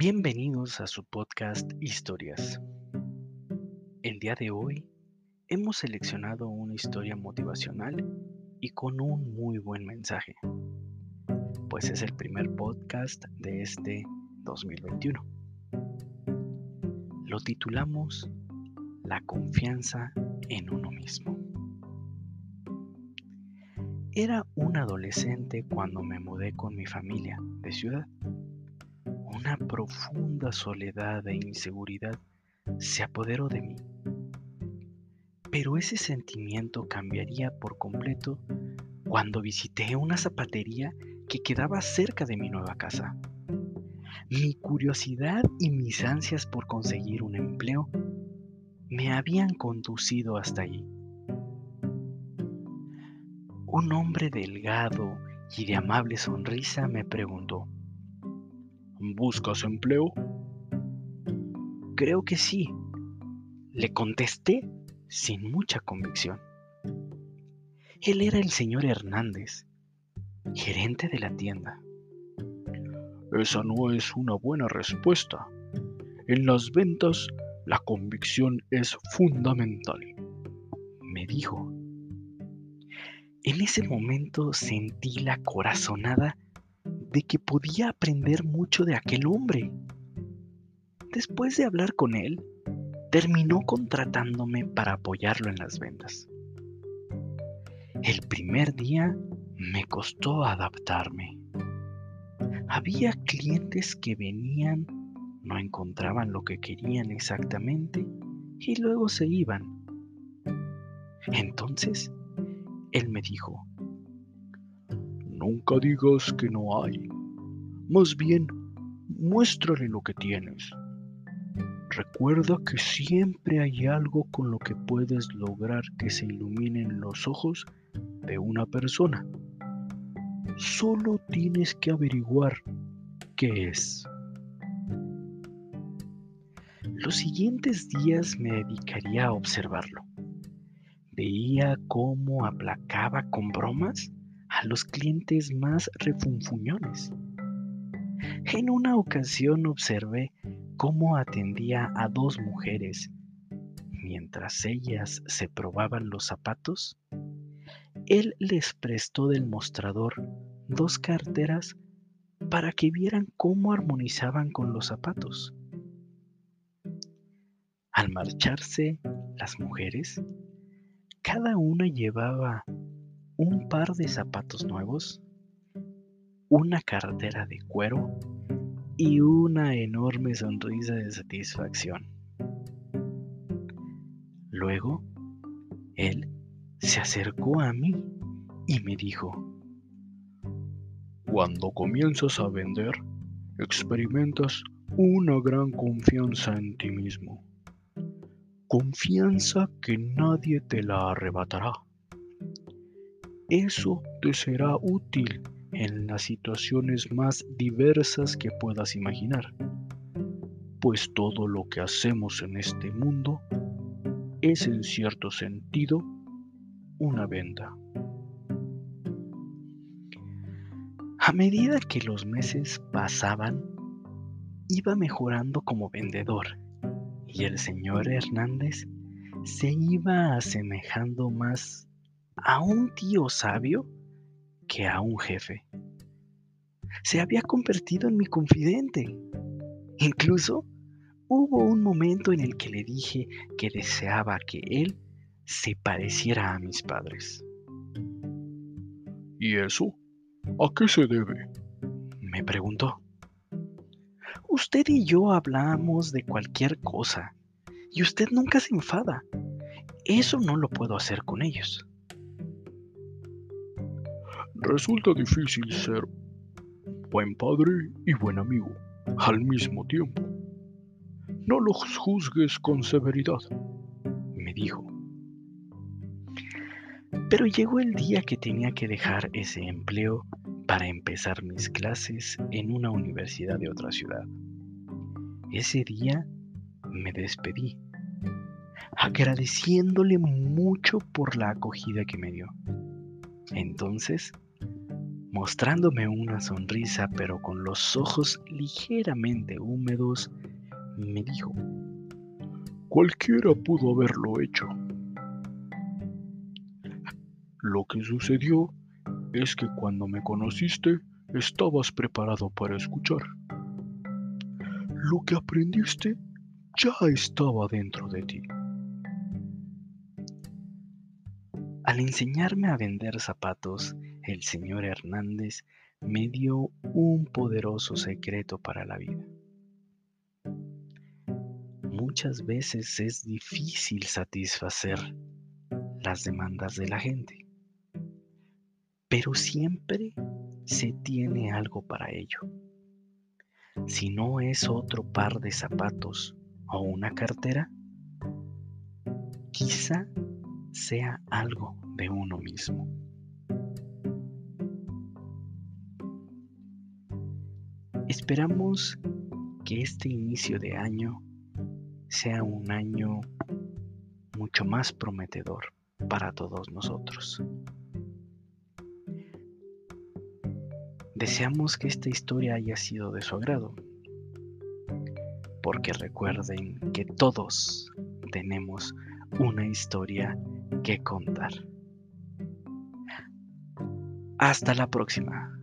Bienvenidos a su podcast Historias. El día de hoy hemos seleccionado una historia motivacional y con un muy buen mensaje, pues es el primer podcast de este 2021. Lo titulamos La confianza en uno mismo. Era un adolescente cuando me mudé con mi familia de ciudad una profunda soledad e inseguridad se apoderó de mí. Pero ese sentimiento cambiaría por completo cuando visité una zapatería que quedaba cerca de mi nueva casa. Mi curiosidad y mis ansias por conseguir un empleo me habían conducido hasta allí. Un hombre delgado y de amable sonrisa me preguntó, ¿Buscas empleo? Creo que sí, le contesté sin mucha convicción. Él era el señor Hernández, gerente de la tienda. Esa no es una buena respuesta. En las ventas, la convicción es fundamental, me dijo. En ese momento sentí la corazonada de que podía aprender mucho de aquel hombre. Después de hablar con él, terminó contratándome para apoyarlo en las ventas. El primer día me costó adaptarme. Había clientes que venían, no encontraban lo que querían exactamente y luego se iban. Entonces, él me dijo, Nunca digas que no hay. Más bien, muéstrale lo que tienes. Recuerda que siempre hay algo con lo que puedes lograr que se iluminen los ojos de una persona. Solo tienes que averiguar qué es. Los siguientes días me dedicaría a observarlo. Veía cómo aplacaba con bromas a los clientes más refunfuñones. En una ocasión observé cómo atendía a dos mujeres. Mientras ellas se probaban los zapatos, él les prestó del mostrador dos carteras para que vieran cómo armonizaban con los zapatos. Al marcharse las mujeres, cada una llevaba par de zapatos nuevos, una cartera de cuero y una enorme sonrisa de satisfacción. Luego, él se acercó a mí y me dijo, Cuando comienzas a vender, experimentas una gran confianza en ti mismo. Confianza que nadie te la arrebatará. Eso te será útil en las situaciones más diversas que puedas imaginar, pues todo lo que hacemos en este mundo es en cierto sentido una venta. A medida que los meses pasaban, iba mejorando como vendedor y el señor Hernández se iba asemejando más a un tío sabio que a un jefe. Se había convertido en mi confidente. Incluso hubo un momento en el que le dije que deseaba que él se pareciera a mis padres. ¿Y eso? ¿A qué se debe? Me preguntó. Usted y yo hablamos de cualquier cosa y usted nunca se enfada. Eso no lo puedo hacer con ellos. Resulta difícil ser buen padre y buen amigo al mismo tiempo. No los juzgues con severidad, me dijo. Pero llegó el día que tenía que dejar ese empleo para empezar mis clases en una universidad de otra ciudad. Ese día me despedí, agradeciéndole mucho por la acogida que me dio. Entonces Mostrándome una sonrisa pero con los ojos ligeramente húmedos, me dijo, Cualquiera pudo haberlo hecho. Lo que sucedió es que cuando me conociste estabas preparado para escuchar. Lo que aprendiste ya estaba dentro de ti. Al enseñarme a vender zapatos, el señor Hernández me dio un poderoso secreto para la vida. Muchas veces es difícil satisfacer las demandas de la gente, pero siempre se tiene algo para ello. Si no es otro par de zapatos o una cartera, quizá sea algo de uno mismo. Esperamos que este inicio de año sea un año mucho más prometedor para todos nosotros. Deseamos que esta historia haya sido de su agrado, porque recuerden que todos tenemos una historia que contar. Hasta la próxima.